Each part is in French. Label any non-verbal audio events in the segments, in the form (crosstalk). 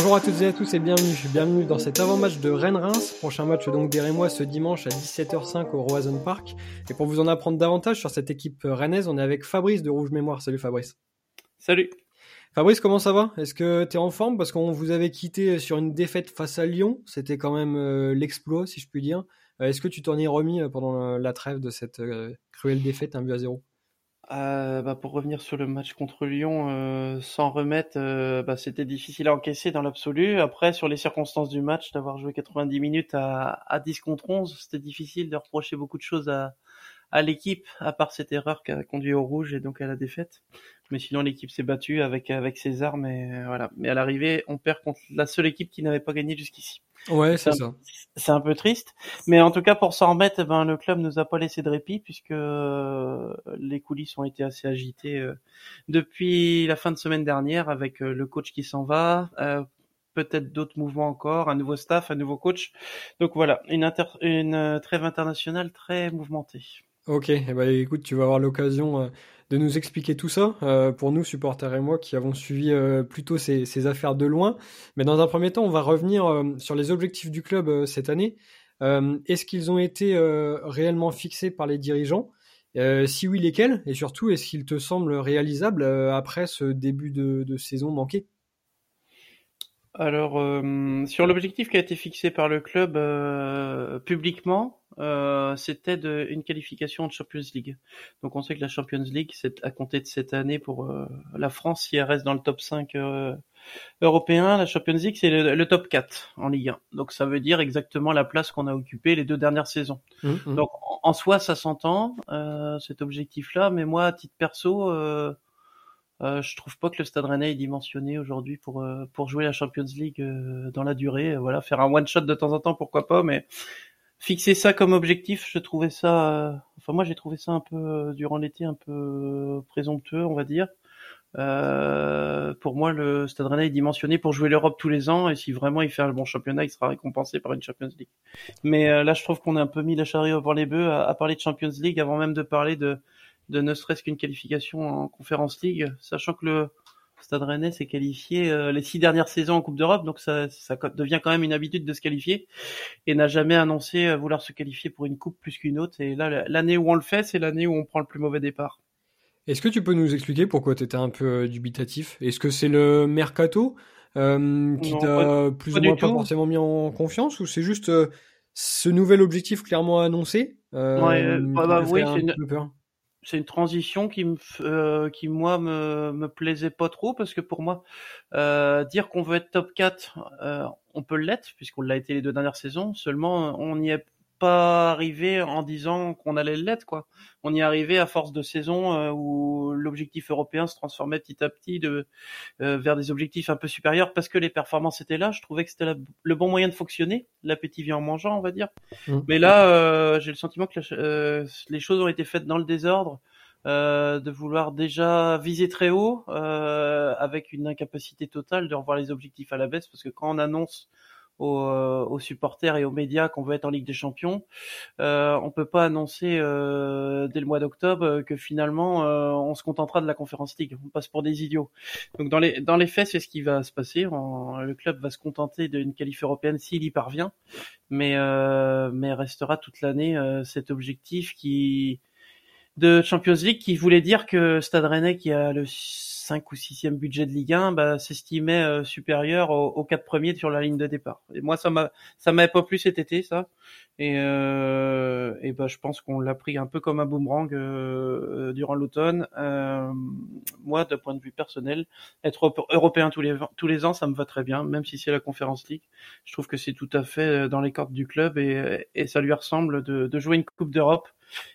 Bonjour à toutes et à tous et bienvenue. Bienvenue dans cet avant-match de Rennes-Reims. Prochain match donc des Rémois ce dimanche à 17h05 au Roison Park. Et pour vous en apprendre davantage sur cette équipe rennaise, on est avec Fabrice de Rouge Mémoire. Salut Fabrice. Salut. Fabrice, comment ça va? Est-ce que tu es en forme? Parce qu'on vous avait quitté sur une défaite face à Lyon. C'était quand même euh, l'exploit, si je puis dire. Euh, est-ce que tu t'en es remis euh, pendant la trêve de cette cruelle défaite, 1 but à 0 euh, bah pour revenir sur le match contre Lyon, euh, sans remettre, euh, bah, c'était difficile à encaisser dans l'absolu. Après, sur les circonstances du match, d'avoir joué 90 minutes à, à 10 contre 11, c'était difficile de reprocher beaucoup de choses à, à l'équipe, à part cette erreur qui a conduit au rouge et donc à la défaite. Mais sinon, l'équipe s'est battue avec avec ses armes et voilà. Mais à l'arrivée, on perd contre la seule équipe qui n'avait pas gagné jusqu'ici. Ouais, c'est ça. C'est un peu triste, mais en tout cas pour s'en remettre, ben le club nous a pas laissé de répit puisque euh, les coulisses ont été assez agitées euh, depuis la fin de semaine dernière avec euh, le coach qui s'en va, peut-être d'autres mouvements encore, un nouveau staff, un nouveau coach. Donc voilà, une, inter une trêve internationale très mouvementée. Ok, eh ben, écoute, tu vas avoir l'occasion euh, de nous expliquer tout ça, euh, pour nous, supporters et moi, qui avons suivi euh, plutôt ces, affaires de loin. Mais dans un premier temps, on va revenir sur les objectifs du club cette année. est-ce qu'ils ont été réellement fixés par les dirigeants? Si oui, lesquels? Et surtout, est-ce qu'ils te semblent réalisables après ce début de saison manqué? Alors, euh, sur l'objectif qui a été fixé par le club euh, publiquement, euh, c'était une qualification de Champions League. Donc on sait que la Champions League, c'est à compter de cette année pour la France, si elle reste dans le top 5 européen, la Champions League, c'est le, top 4 en Ligue 1. Donc ça veut dire exactement la place qu'on a occupée les deux dernières saisons. Mmh, mmh. Donc en, soi, ça s'entend, cet objectif-là, mais moi, à titre perso... Euh, je trouve pas que le Stade Rennais est dimensionné aujourd'hui pour euh, pour jouer la Champions League euh, dans la durée. Voilà, faire un one shot de temps en temps, pourquoi pas, mais fixer ça comme objectif, je trouvais ça. enfin, moi, j'ai trouvé ça un peu durant l'été un peu présomptueux, on va dire. pour moi, le Stade Rennais est dimensionné pour jouer l'Europe tous les ans, et si vraiment il fait un bon championnat, il sera récompensé par une Champions League. Mais là, je trouve qu'on a un peu mis la charrue avant les bœufs à, à parler de Champions League avant même de parler de de ne serait-ce qu'une qualification en Conférence League, sachant que le Stade Rennais s'est qualifié euh, les six dernières saisons en Coupe d'Europe, donc ça, ça, devient quand même une habitude de se qualifier et n'a jamais annoncé euh, vouloir se qualifier pour une coupe plus qu'une autre. Et là, l'année où on le fait, c'est l'année où on prend le plus mauvais départ. Est-ce que tu peux nous expliquer pourquoi tu étais un peu euh, dubitatif? Est-ce que c'est le mercato qui t'a plus ou moins pas forcément mis en confiance ou c'est juste ce nouvel objectif clairement annoncé? Ouais, bah, bah, oui, c'est une c'est une transition qui me euh, qui moi me me plaisait pas trop parce que pour moi euh, dire qu'on veut être top 4 euh, on peut l'être puisqu'on l'a été les deux dernières saisons. Seulement on n'y est pas arrivé en disant qu'on allait l'être quoi. On y est arrivé à force de saison euh, où l'objectif européen se transformait petit à petit de euh, vers des objectifs un peu supérieurs parce que les performances étaient là. Je trouvais que c'était le bon moyen de fonctionner. L'appétit vient en mangeant, on va dire. Mmh. Mais là, euh, j'ai le sentiment que les choses ont été faites dans le désordre. de vouloir déjà viser très haut avec une incapacité totale de revoir les objectifs à la baisse parce que quand on annonce euh, aux, supporters et aux médias qu'on veut être en Ligue des Champions. Euh, on peut pas annoncer euh, dès le mois d'octobre euh, que finalement euh, on se contentera de la Conférence League. On passe pour des idiots. Donc dans les dans les faits, c'est ce qui va se passer. le club va se contenter d'une qualif européenne s'il y parvient, mais mais restera toute l'année cet objectif qui de Champions League qui voulait dire que Stade Rennais qui a le 5 ou 6e budget de Ligue 1 bah, s'estimait euh, supérieur aux, quatre premiers sur la ligne de départ. Et moi, ça m'a ça m'avait pas plu cet été, ça. Et, euh, et bah, je pense qu'on l'a pris un peu comme un boomerang euh, durant l'automne. moi, d'un point de vue personnel, être européen tous les tous les ans, ça me va très bien, même si c'est la Conférence League. Je trouve que c'est tout à fait dans les cordes du club et, et ça lui ressemble de, de jouer une Coupe d'Europe,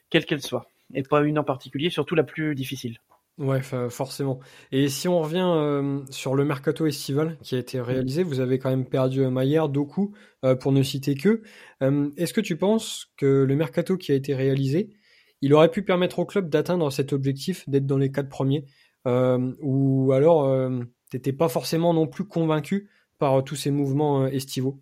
quelle qu'elle soit, et pas une en particulier, surtout la plus difficile. Ouais, forcément. Et si on revient euh, sur le mercato estival qui a été réalisé, vous avez quand même perdu Maillard, Doku, euh, pour ne citer que. Euh, est-ce que tu penses que le mercato qui a été réalisé, il aurait pu permettre au club d'atteindre cet objectif, d'être dans les quatre premiers, ou alors t'étais pas forcément non plus convaincu par tous ces mouvements estivaux?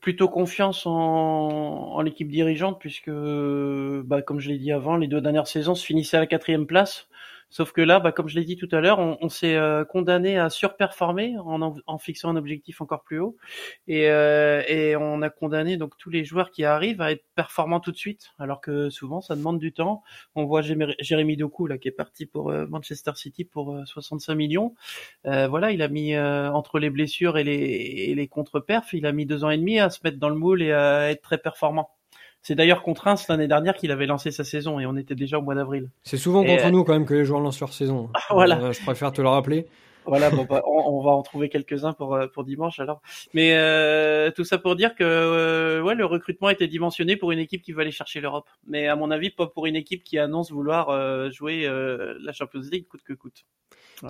Plutôt confiance en, en l'équipe dirigeante puisque, bah, comme je l'ai dit avant, les deux dernières saisons se finissaient à la quatrième place, Sauf que là, bah, comme je l'ai dit tout à l'heure, on, s'est euh, condamné à surperformer en, fixant un objectif encore plus haut, et, euh, et on a condamné donc tous les joueurs qui arrivent à être performants tout de suite, alors que souvent ça demande du temps. On voit Jérémy Doku qui est parti pour euh, Manchester City pour 65 millions. voilà, il a mis entre les blessures et les, et les contre-perfs, il a mis deux ans et demi à se mettre dans le moule et à être très performant. C'est d'ailleurs contre Reims l'année dernière qu'il avait lancé sa saison et on était déjà au mois d'avril. C'est souvent contre euh, nous quand même que les joueurs lancent leur saison. (laughs) voilà. Euh, je préfère te le rappeler. Voilà, bon, (laughs) bah, on, va en trouver quelques-uns pour euh, pour dimanche alors. Mais tout ça pour dire que ouais, le recrutement était dimensionné pour une équipe qui veut aller chercher l'Europe. Mais à mon avis, pas pour une équipe qui annonce vouloir jouer la Champions League coûte que coûte.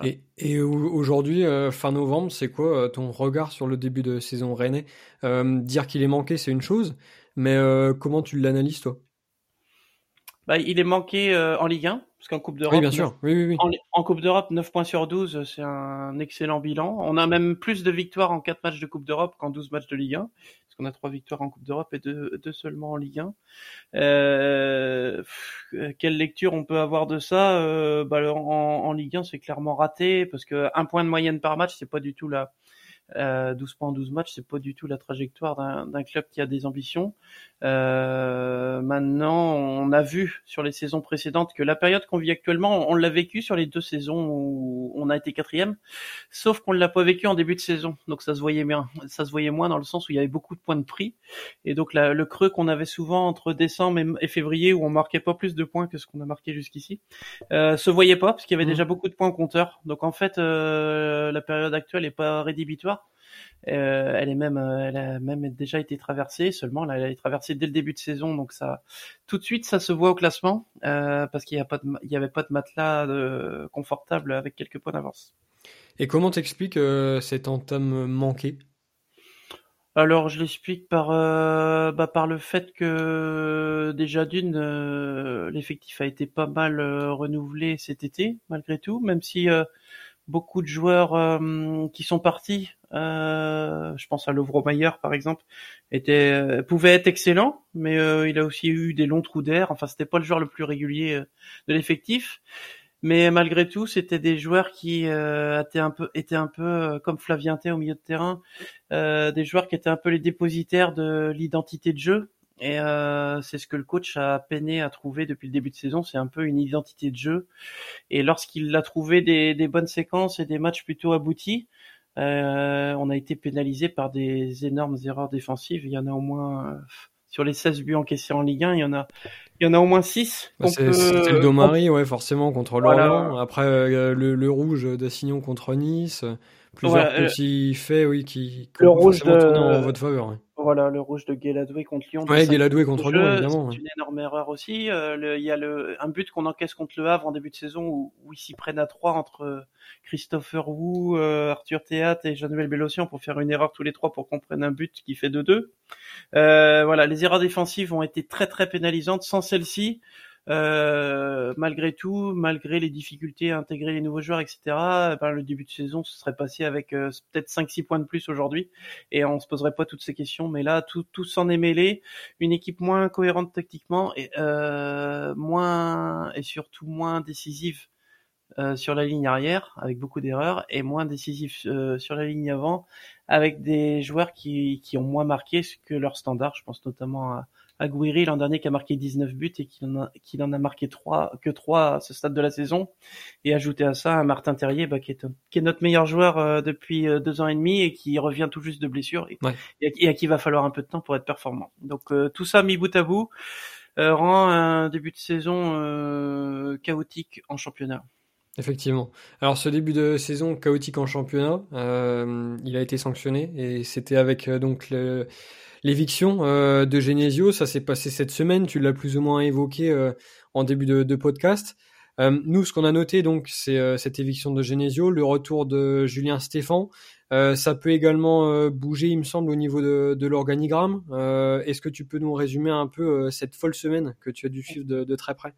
Et, et aujourd'hui, fin novembre, c'est quoi ton regard sur le début de saison rennais? Dire qu'il est manqué, c'est une chose, mais euh, comment tu l'analyses, toi? Bah, Il est manqué euh, en Ligue 1, parce qu'en Coupe d'Europe. Oui, bien sûr. Oui, oui, oui. En, Coupe d'Europe, 9 points sur 12, c'est un excellent bilan. On a même plus de victoires en 4 matchs de Coupe d'Europe qu'en 12 matchs de Ligue 1. Parce qu'on a 3 victoires en Coupe d'Europe et 2, seulement en Ligue 1. Euh, quelle lecture on peut avoir de ça? Euh, bah, en, en, Ligue 1, c'est clairement raté, parce que un point de moyenne par match, c'est pas du tout la 12 euh, points en 12 matchs, c'est pas du tout la trajectoire d'un club qui a des ambitions. Euh, maintenant, on a vu sur les saisons précédentes que la période qu'on vit actuellement, on l'a vécu sur les deux saisons où on a été quatrième, sauf qu'on ne l'a pas vécu en début de saison. Donc ça se voyait bien, ça se voyait moins dans le sens où il y avait beaucoup de points de prix. Et donc le creux qu'on avait souvent entre décembre et, février, où on marquait pas plus de points que ce qu'on a marqué jusqu'ici, euh, se voyait pas parce qu'il y avait mmh. déjà beaucoup de points au compteur. Donc en fait, euh, la période actuelle est pas rédhibitoire. Euh, elle est même, euh, elle a même déjà été traversée. Seulement, elle a été traversée dès le début de saison, donc ça, tout de suite, ça se voit au classement euh, parce qu'il n'y avait pas de matelas de, confortable avec quelques points d'avance. Et comment t'expliques cette entame manquée alors je l'explique par bah, par le fait que déjà d'une l'effectif a été pas mal renouvelé cet été malgré tout, même si beaucoup de joueurs euh, qui sont partis, euh, je pense à Lovromayer par exemple, était euh, pouvait être excellent, mais il a aussi eu des longs trous d'air. Enfin, c'était pas le joueur le plus régulier de l'effectif, mais malgré tout, c'était des joueurs qui étaient un peu étaient un peu comme Flavien T au milieu de terrain, des joueurs qui étaient un peu les dépositaires de l'identité de jeu et euh, c'est ce que le coach a peiné à trouver depuis le début de saison, c'est un peu une identité de jeu. Et lorsqu'il a trouvé des, des, bonnes séquences et des matchs plutôt aboutis, euh, on a été pénalisé par des énormes erreurs défensives. Il y en a au moins euh, sur les 16 buts encaissés en Ligue 1, il y en a, il y en a au moins 6. Bah C'était le Domari, ouais, forcément contre Lorient. Après euh, le, le, rouge d'Assignon contre Nice. Plusieurs petits faits, oui, qui, le rouge de... en votre faveur. Ouais. Voilà, le rouge de Guéladoué contre Lyon. Ouais, Guéladoué contre Lyon, évidemment. C'est une énorme erreur aussi. Euh, il y a le, un but qu'on encaisse contre le Havre en début de saison où, où ils s'y prennent à trois entre euh, Christopher Wu, euh, Arthur Théat et Jean-Noël Bellossian pour faire une erreur tous les trois pour qu'on prenne un but qui fait 2-2. voilà, les erreurs défensives ont été très très pénalisantes. Sans celle-ci, euh, malgré tout, malgré les difficultés à intégrer les nouveaux joueurs, etc., ben, le début de saison se serait passé avec euh, peut-être 5-6 points de plus aujourd'hui et on se poserait pas toutes ces questions. Mais là, tout, tout s'en est mêlé. Une équipe moins cohérente tactiquement et euh, moins et surtout moins décisive euh, sur la ligne arrière avec beaucoup d'erreurs et moins décisif sur la ligne avant avec des joueurs qui, qui ont moins marqué que leur standard. Je pense notamment à, Aguirre l'an dernier qui a marqué 19 buts et qui en a, qui en a marqué 3, que 3 à ce stade de la saison. Et ajouter à ça un Martin Terrier bah, qui, est, qui est notre meilleur joueur euh, depuis euh, deux ans et demi et qui revient tout juste de blessure et, et, à, qui va falloir un peu de temps pour être performant. Donc euh, tout ça mis bout à bout rend un début de saison chaotique en championnat. Effectivement. Alors ce début de saison chaotique en championnat, il a été sanctionné et c'était avec donc le, L'éviction euh, de Genesio, ça s'est passé cette semaine, tu l'as plus ou moins évoqué euh, en début de, podcast. Euh, nous, ce qu'on a noté, donc, c'est cette éviction de Genesio, le retour de Julien Stéphan. ça peut également bouger, il me semble, au niveau de, l'organigramme. Est-ce que tu peux nous résumer un peu cette folle semaine que tu as dû suivre de très près?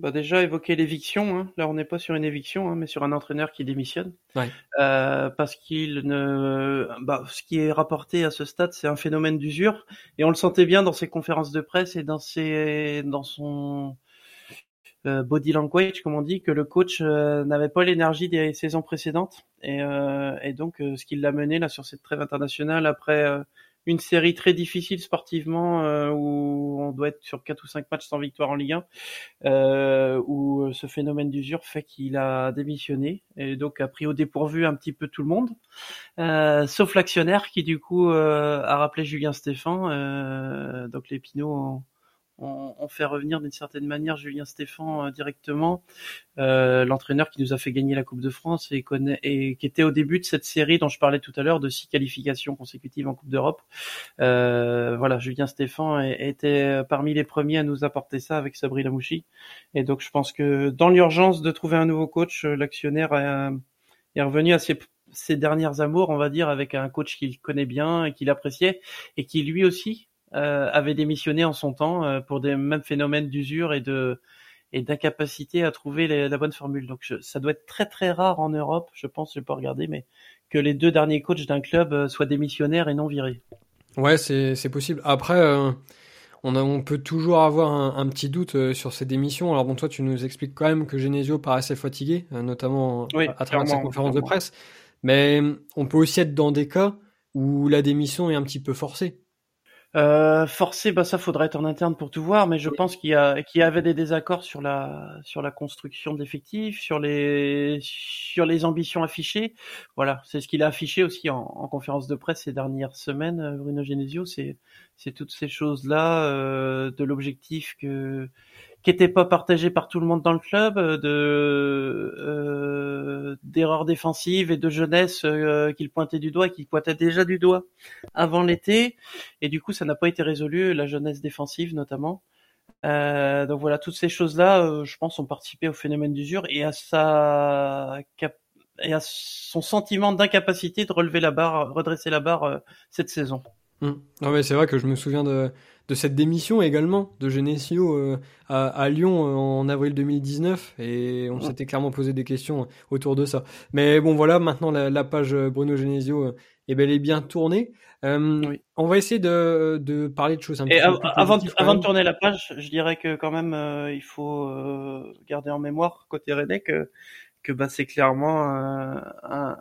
Bah déjà évoquer l'éviction. Hein. Là, on n'est pas sur une éviction, hein, mais sur un entraîneur qui démissionne. Ouais. Euh, parce qu'il ne, bah, ce qui est rapporté à ce stade, c'est un phénomène d'usure, et on le sentait bien dans ses conférences de presse et dans ses, dans son, body language, comme on dit, que le coach n'avait pas l'énergie des saisons précédentes. Et, et donc, ce qui l'a mené là sur cette trêve internationale après une série très difficile sportivement euh, où on doit être sur quatre ou cinq matchs sans victoire en Ligue 1, euh, où euh, ce phénomène d'usure fait qu'il a démissionné et donc a pris au dépourvu un petit peu tout le monde, euh, sauf l'actionnaire qui du coup euh, a rappelé Julien Stéphan. donc les Pinots on, fait revenir d'une certaine manière Julien Stéphan euh, directement, euh, l'entraîneur qui nous a fait gagner la Coupe de France et, connaît, et qui était au début de cette série dont je parlais tout à l'heure de six qualifications consécutives en Coupe d'Europe. Euh, voilà, Julien Stéphan était parmi les premiers à nous apporter ça avec Sabri Lamouchi. Et donc je pense que dans l'urgence de trouver un nouveau coach, l'actionnaire est revenu à ses ses dernières amours, on va dire, avec un coach qu'il connaît bien et qu'il appréciait, et qui lui aussi avait démissionné en son temps euh, pour des mêmes phénomènes d'usure et de et d'incapacité à trouver la bonne formule. Donc ça doit être très très rare en Europe, je pense, je vais pas regarder, mais que les deux derniers coachs d'un club euh, soient démissionnaires et non virés. Ouais, c'est possible. Après. on, a, on, peut toujours avoir un, un, petit doute sur ces démissions. Alors bon, toi, tu nous expliques quand même que Genesio paraissait fatigué, notamment à travers sa conférence de presse. Mais on peut aussi être dans des cas où la démission est un petit peu forcée. Euh, forcé, bah ça faudrait être en interne pour tout voir, mais je pense qu'il y a qu'il y avait des désaccords sur la sur la construction d'effectifs, sur les sur les ambitions affichées. Voilà, c'est ce qu'il a affiché aussi en, en, conférence de presse ces dernières semaines, euh, Bruno Genesio. C'est c'est toutes ces choses là euh, de l'objectif que qui n'était pas partagé par tout le monde dans le club, euh, de euh, d'erreurs défensives et de jeunesse euh, qu'il pointait du doigt, qu'il pointait déjà du doigt avant l'été, et du coup ça n'a pas été résolu, la jeunesse défensive notamment. Euh, donc voilà, toutes ces choses-là, euh, je pense, ont participé au phénomène d'usure et à sa et à son sentiment d'incapacité de relever la barre, redresser la barre cette saison. Mmh. Non mais c'est vrai que je me souviens de de cette démission également de Genesio euh, à, Lyon euh, en avril 2019 et on s'était clairement posé des questions autour de ça. Mais bon voilà, maintenant la, page Bruno Genesio euh, est bel et bien tournée. On va essayer de, parler de choses un peu plus avant, avant de tourner la page, je dirais que quand même il faut garder en mémoire côté René que que bah, c'est clairement un,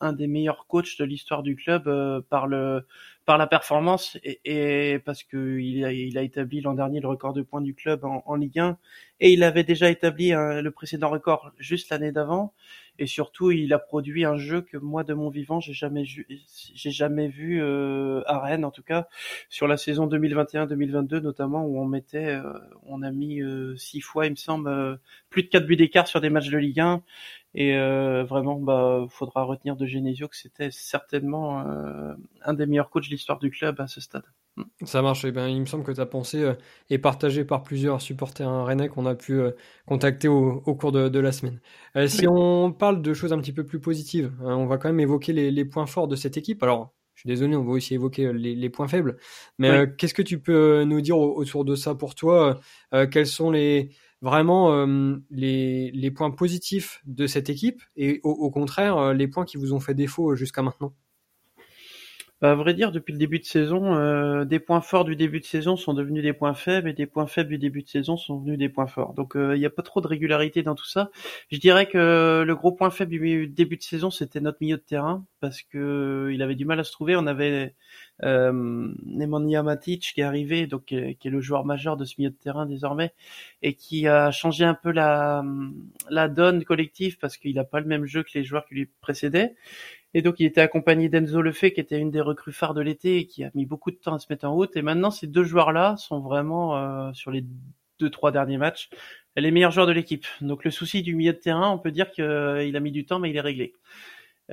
un, des meilleurs coachs de l'histoire du club par le par la performance et, parce que il a, établi l'an dernier le record de points du club en Ligue 1 et il avait déjà établi le précédent record juste l'année d'avant et surtout il a produit un jeu que moi de mon vivant j'ai jamais vu j'ai jamais vu euh, à Rennes en tout cas sur la saison 2021-2022 notamment où on mettait euh, on a mis euh, six fois il me semble euh, plus de quatre buts d'écart sur des matchs de Ligue 1 et euh, vraiment, bah, faudra retenir de Genesio que c'était certainement un des meilleurs coachs de l'histoire du club à ce stade. Ça marche. Eh ben, il me semble que ta pensée euh, est partagée par plusieurs supporters rennais qu'on a pu euh, contacter au, au, cours de, de, la semaine. Euh, si on parle de choses un petit peu plus positives, hein, on va quand même évoquer les, les, points forts de cette équipe. Alors, je suis désolé, on va aussi évoquer les, les points faibles. Mais qu'est-ce que tu peux nous dire autour de ça pour toi Quels sont les vraiment les, les, points positifs de cette équipe et au, au contraire les points qui vous ont fait défaut jusqu'à maintenant? À vrai dire, depuis le début de saison, euh, des points forts du début de saison sont devenus des points faibles et des points faibles du début de saison sont devenus des points forts. Donc il n'y a pas trop de régularité dans tout ça. Je dirais que le gros point faible du début de saison, c'était notre milieu de terrain parce que il avait du mal à se trouver. On avait euh, Nemanja Matic qui est arrivé, donc qui est, le joueur majeur de ce milieu de terrain désormais, et qui a changé un peu la, la donne collective parce qu'il n'a pas le même jeu que les joueurs qui lui précédaient. Et donc il était accompagné d'Enzo Lefebvre qui était une des recrues phares de l'été et qui a mis beaucoup de temps à se mettre en route. Et maintenant ces deux joueurs-là sont vraiment euh, sur les deux trois derniers matchs les meilleurs joueurs de l'équipe. Donc le souci du milieu de terrain, on peut dire qu'il a mis du temps, mais il est réglé.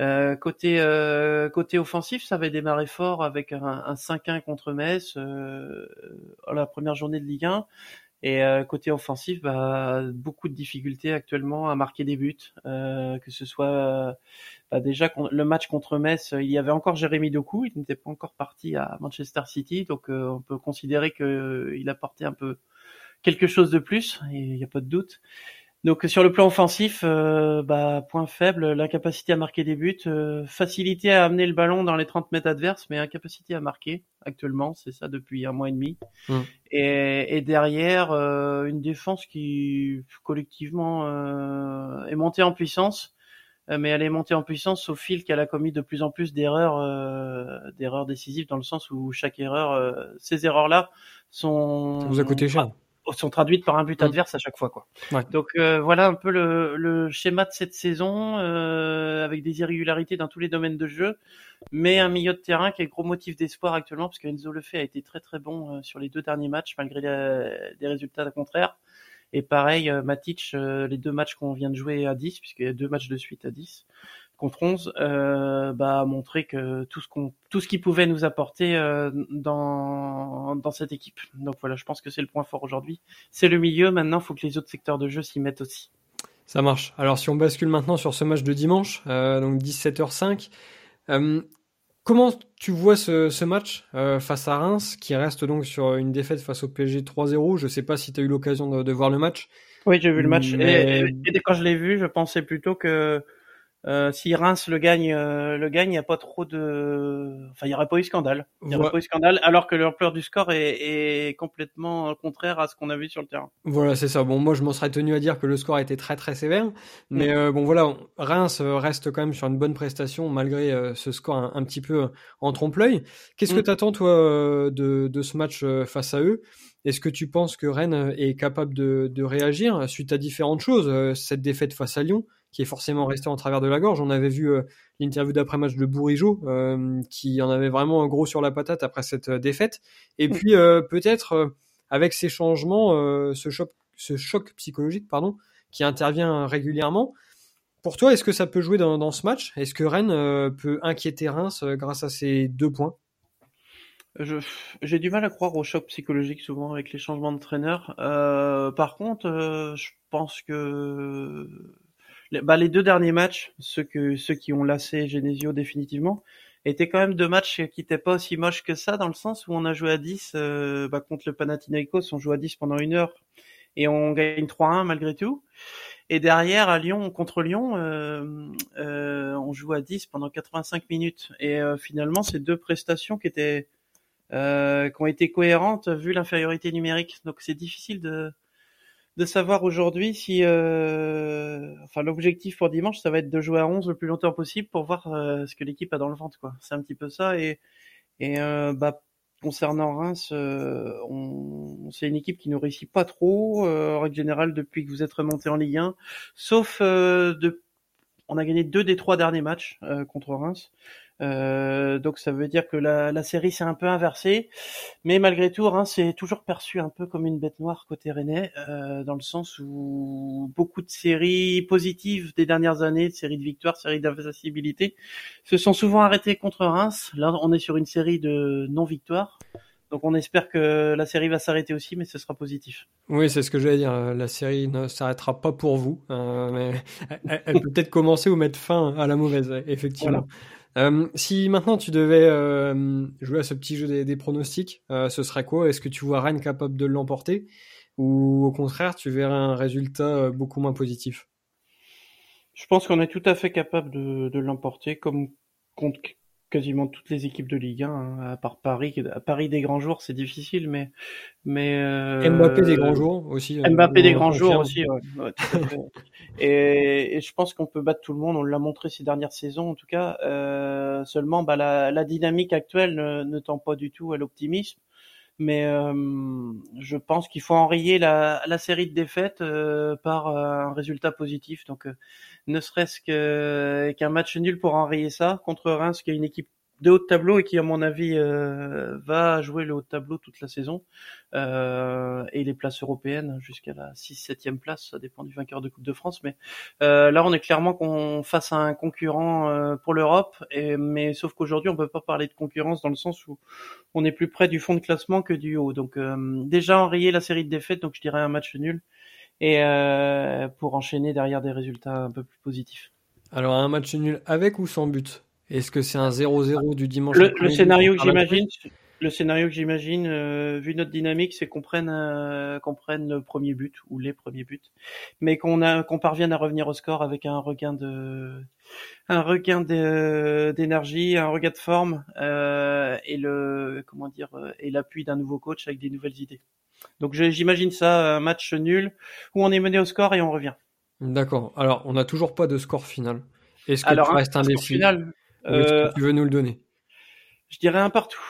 Euh, côté euh, côté offensif, ça avait démarré fort avec un, un 5-1 contre Metz euh, la première journée de Ligue 1. Et euh, côté offensif, bah, beaucoup de difficultés actuellement à marquer des buts, euh, que ce soit bah, déjà le match contre Metz, il y avait encore Jérémy Doku, il n'était pas encore parti à Manchester City, donc on peut considérer qu'il apportait un peu quelque chose de plus, il n'y a pas de doute. Donc sur le plan offensif, euh, bah, point faible, l'incapacité à marquer des buts, euh, facilité à amener le ballon dans les 30 mètres adverses, mais incapacité à marquer actuellement, c'est ça depuis un mois et demi. Mmh. Et, et, derrière, euh, une défense qui collectivement est montée en puissance, mais elle est montée en puissance au fil qu'elle a commis de plus en plus d'erreurs, d'erreurs décisives dans le sens où chaque erreur, ces erreurs-là sont. Ça vous a coûté cher sont traduites par un but mm. adverse à chaque fois quoi. Donc euh, voilà un peu le, le, schéma de cette saison euh, avec des irrégularités dans tous les domaines de jeu, mais un milieu de terrain qui est gros motif d'espoir actuellement parce qu'Enzo Lefebvre a été très très bon euh, sur les deux derniers matchs malgré des résultats contraires. Et pareil, Matic, les deux matchs qu'on vient de jouer à 10, puisqu'il y a deux matchs de suite à 10, contre 11 euh, bah, a montré que tout ce qu'on tout ce qu'il pouvait nous apporter euh, dans dans cette équipe. Donc voilà, je pense que c'est le point fort aujourd'hui. C'est le milieu. Maintenant, il faut que les autres secteurs de jeu s'y mettent aussi. Ça marche. Alors si on bascule maintenant sur ce match de dimanche, euh, donc 17h05, euh, comment tu vois ce, ce match euh, face à Reims, qui reste donc sur une défaite face au PSG 3-0 Je sais pas si tu as eu l'occasion de, de, voir le match. Oui, j'ai vu le match. Et, et, quand je l'ai vu, je pensais plutôt que euh, si Reims le gagne, euh, le gagne, il n'y a pas trop de, enfin, il n'y aurait pas eu scandale. Il n'y aurait pas eu scandale, alors que l'ampleur du score est, est, complètement contraire à ce qu'on a vu sur le terrain. Voilà, c'est ça. Bon, moi, je m'en serais tenu à dire que le score a été très très sévère, mais mm. euh, bon, voilà, Reims reste quand même sur une bonne prestation malgré ce score un, petit peu en trompe-l'œil. Qu'est-ce que mm. tu attends toi de, de ce match face à eux? Est-ce que tu penses que Rennes est capable de, de, réagir suite à différentes choses Cette défaite face à Lyon, qui est forcément resté en travers de la gorge. On avait vu euh, l'interview d'après-match de Bourigeau, euh, qui en avait vraiment un gros sur la patate après cette euh, défaite. Et mm. puis peut-être avec ces changements, ce choc, ce choc psychologique, pardon, qui intervient régulièrement. Pour toi, est-ce que ça peut jouer dans, dans ce match? Est-ce que Rennes peut inquiéter Reims grâce à ces deux points? J'ai du mal à croire au choc psychologique souvent avec les changements de traîneur. Euh, par contre, je pense que bah, les deux derniers matchs, ceux, que, ceux qui ont lassé Genesio définitivement, étaient quand même deux matchs qui n'étaient pas aussi moches que ça, dans le sens où on a joué à 10 euh, bah, contre le Panathinaikos, on joue à 10 pendant une heure et on gagne 3-1 malgré tout. Et derrière, à Lyon, contre Lyon, euh, euh, on joue à 10 pendant 85 minutes. Et euh, finalement, c'est deux prestations qui étaient euh, qui ont été cohérentes vu l'infériorité numérique. Donc c'est difficile de de savoir aujourd'hui si, euh, enfin, l'objectif pour dimanche, ça va être de jouer à 11 le plus longtemps possible pour voir euh, ce que l'équipe a dans le ventre, quoi. C'est un petit peu ça. Et, et euh, bah, concernant Reims, on, c'est une équipe qui ne réussit pas trop, en règle générale, depuis que vous êtes remonté en Ligue 1, sauf de, on a gagné deux des trois derniers matchs contre Reims. Euh, donc ça veut dire que la, la série s'est un peu inversée, mais malgré tout, hein, c'est toujours perçu un peu comme une bête noire côté Rennais, euh, dans le sens où beaucoup de séries positives des dernières années, de séries de victoires, séries d'invincibilité, se sont souvent arrêtées contre Reims. Là, on est sur une série de non-victoires. Donc on espère que la série va s'arrêter aussi, mais ce sera positif. Oui, c'est ce que j'allais dire. La série ne s'arrêtera pas pour vous, euh, mais (laughs) elle, peut peut-être commencer ou mettre fin à la mauvaise, effectivement. Euh, si maintenant tu devais euh, jouer à ce petit jeu des, pronostics, euh, ce serait quoi? Est-ce que tu vois Rennes capable de l'emporter? Ou au contraire tu verrais un résultat beaucoup moins positif? Je pense qu'on est tout à fait capable de, de l'emporter comme contre quasiment toutes les équipes de Ligue 1, hein, à part Paris. À Paris des grands jours, c'est difficile, mais mais euh, Mbappé des grands jours aussi. Euh, Mbappé des grands jours aussi. Ouais, et, et, je pense qu'on peut battre tout le monde. On l'a montré ces dernières saisons, en tout cas. Euh, seulement, bah, la, la, dynamique actuelle ne, ne, tend pas du tout à l'optimisme. Mais euh, je pense qu'il faut enrayer la, série de défaites euh, par un résultat positif. Donc ne serait-ce qu'un match nul pour enrayer ça contre Reims, qui est une équipe de haut de tableau et qui, à mon avis, euh, va jouer le haut de tableau toute la saison. Euh, et les places européennes jusqu'à la 6-7e place, ça dépend du vainqueur de Coupe de France. Mais euh, là, on est clairement qu'on face à un concurrent pour l'Europe. Mais sauf qu'aujourd'hui, on peut pas parler de concurrence dans le sens où on est plus près du fond de classement que du haut. Donc déjà enrayer la série de défaites, donc je dirais un match nul et euh, pour enchaîner derrière des résultats un peu plus positifs. Alors un match nul avec ou sans but? Est-ce que c'est un 0-0 du dimanche Le, scénario que j'imagine, le scénario que j'imagine, euh, vu notre dynamique, c'est qu'on prenne, euh, qu'on prenne le premier but ou les premiers buts, mais qu'on a, qu'on parvienne à revenir au score avec un regain de, un regain d'énergie, un regain de forme euh, et le, comment dire, et l'appui d'un nouveau coach avec des nouvelles idées. Donc j'imagine ça, un match nul où on est mené au score et on revient. D'accord. Alors on n'a toujours pas de score final. Est-ce que Alors, tu restes Final, tu veux nous le donner Je dirais un partout.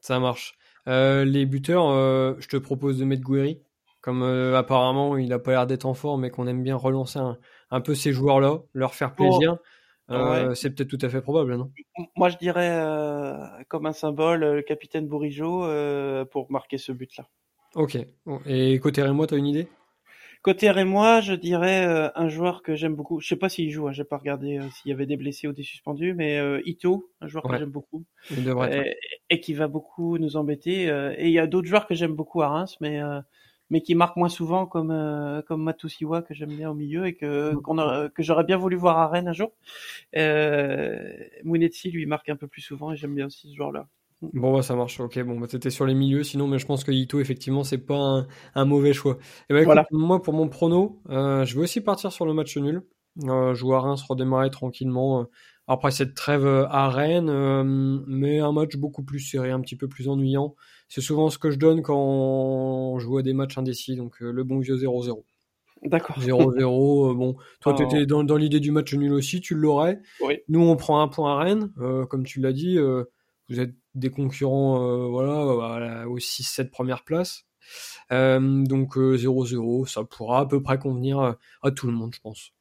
Ça marche. Euh, les buteurs, euh, je te propose de mettre Guéry. Comme euh, apparemment il a pas l'air d'être en forme et qu'on aime bien relancer un, peu ces joueurs-là, leur faire plaisir. C'est peut-être tout à fait probable, non? Moi, je dirais comme un symbole le capitaine Bourigeau pour marquer ce but-là. Ok. Et côté Rémois, tu as une idée? Côté moi, je dirais euh, un joueur que j'aime beaucoup. Je sais pas s'il joue, hein, j'ai pas regardé euh, s'il y avait des blessés ou des suspendus, mais euh, Ito, un joueur que j'aime beaucoup, et, qui va beaucoup nous embêter. et il y a d'autres joueurs que j'aime beaucoup à Reims, mais mais qui marquent moins souvent, comme comme Matusiwa que j'aime bien au milieu et que qu'on que j'aurais bien voulu voir à Rennes un jour. Euh, Mounetsi lui marque un peu plus souvent et j'aime bien aussi ce joueur-là. Bon, bah, ça marche. Ok, bon, bah, c'était sur les milieux. Sinon, mais je pense que Ito, effectivement, c'est pas un, mauvais choix. Et ben voilà. moi, pour mon prono, euh, je vais aussi partir sur le match nul. Euh, jouer à Reims, redémarrer tranquillement euh, après cette trêve euh, à Rennes, mais un match beaucoup plus serré, un petit peu plus ennuyant. C'est souvent ce que je donne quand on joue à des matchs indécis, donc le bon vieux 0-0. D'accord. 0-0, bon, toi, tu étais dans, dans l'idée du match nul aussi, tu l'aurais. Oui. Nous, on prend un point à Rennes, comme tu l'as dit vous êtes des concurrents euh, voilà, aux 6-7 premières places. Euh, donc 0-0, euh, ça pourra à peu près convenir à tout le monde, je pense.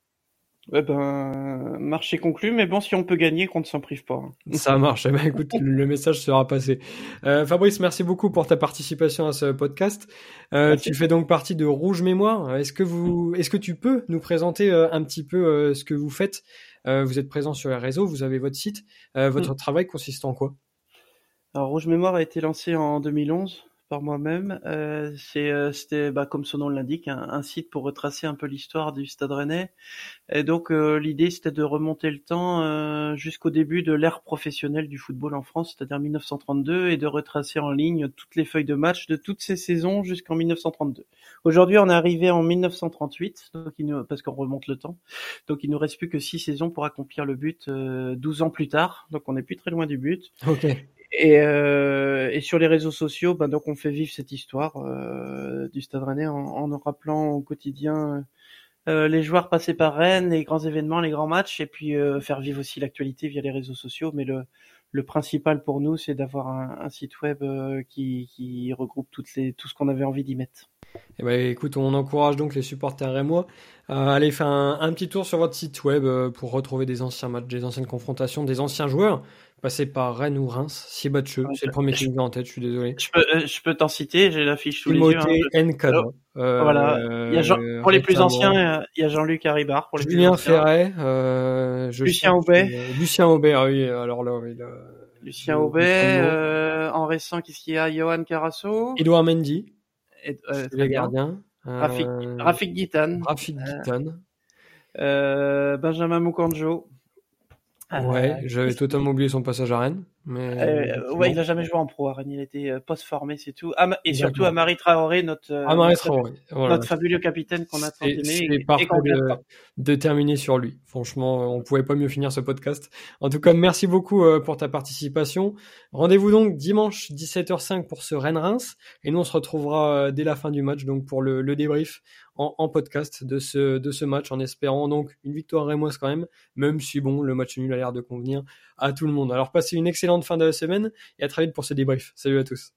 Eh ben, marché conclu, mais bon, si on peut gagner, qu'on ne s'en prive pas. Hein. Ça marche. Eh ben, écoute, (laughs) le message sera passé. Fabrice, merci beaucoup pour ta participation à ce podcast. tu fais donc partie de Rouge Mémoire. Est-ce que vous, est-ce que tu peux nous présenter un petit peu ce que vous faites? Vous êtes présent sur les réseaux, vous avez votre site. votre mm. travail consiste en quoi? Alors Rouge Mémoire a été lancé en 2011 par moi-même. Euh, euh, c'était, bah, comme son nom l'indique, un, site pour retracer un peu l'histoire du Stade Rennais. Et donc euh, l'idée c'était de remonter le temps jusqu'au début de l'ère professionnelle du football en France, c'est-à-dire 1932, et de retracer en ligne toutes les feuilles de match de toutes ces saisons jusqu'en 1932. Aujourd'hui, on est arrivé en 1938, donc il nous, parce qu'on remonte le temps. Donc il nous reste plus que six saisons pour accomplir le but 12 ans plus tard. Donc on n'est plus très loin du but. Ok. Et, euh, et, sur les réseaux sociaux, ben donc on fait vivre cette histoire euh, du Stade Rennais en, en rappelant au quotidien euh, les joueurs passés par Rennes, les grands événements, les grands matchs, et puis euh, faire vivre aussi l'actualité via les réseaux sociaux. Mais le, le principal pour nous, c'est d'avoir un, un, site web euh, qui, qui, regroupe toutes les, tout ce qu'on avait envie d'y mettre. Eh ben, écoute, on encourage donc les supporters rémois à aller faire un, un, petit tour sur votre site web pour retrouver des anciens matchs, des anciennes confrontations, des anciens joueurs passé par Rennes ou Reims, Sibatcheux, c'est le premier qui me vient en tête, je suis désolé. Je peux, euh, je peux t'en citer, j'ai l'affiche sous les yeux. Hein. Euh, voilà. Il y a Jean, pour les plus anciens, il y a Jean-Luc Haribard. Pour les Julien Ferret, euh, je Lucien Aubet. Lucien Aubet, ah oui, alors là, oui. Là, Lucien Aubet, euh, en récent, qu'est-ce qu'il y a? Johan Carasso. Edouard Mendy. Euh, les gardiens. Rafik, Rafik Guitane. Rafik Guitane. Euh, Benjamin Mukanjo. Ouais, j'avais totalement oublié son passage à Rennes. Mais euh, ouais, il a jamais joué en pro Rennes. Il était euh, post-formé, c'est tout. Ah, et surtout à Marie Traoré, notre, euh, Traoré. notre fabuleux capitaine qu'on a tant aimé. C'est parfait de, de, terminer sur lui. Franchement, on pouvait pas mieux finir ce podcast. En tout cas, merci beaucoup pour ta participation. Rendez-vous donc dimanche 17h05 pour ce Rennes-Reims. Et nous, on se retrouvera dès la fin du match donc pour le, le débrief en, en, podcast de ce, de ce match en espérant donc une victoire rémoise quand même, même si bon, le match nul a l'air de convenir à tout le monde. Alors passez une excellente fin de la semaine et à très vite pour ce débrief. Salut à tous.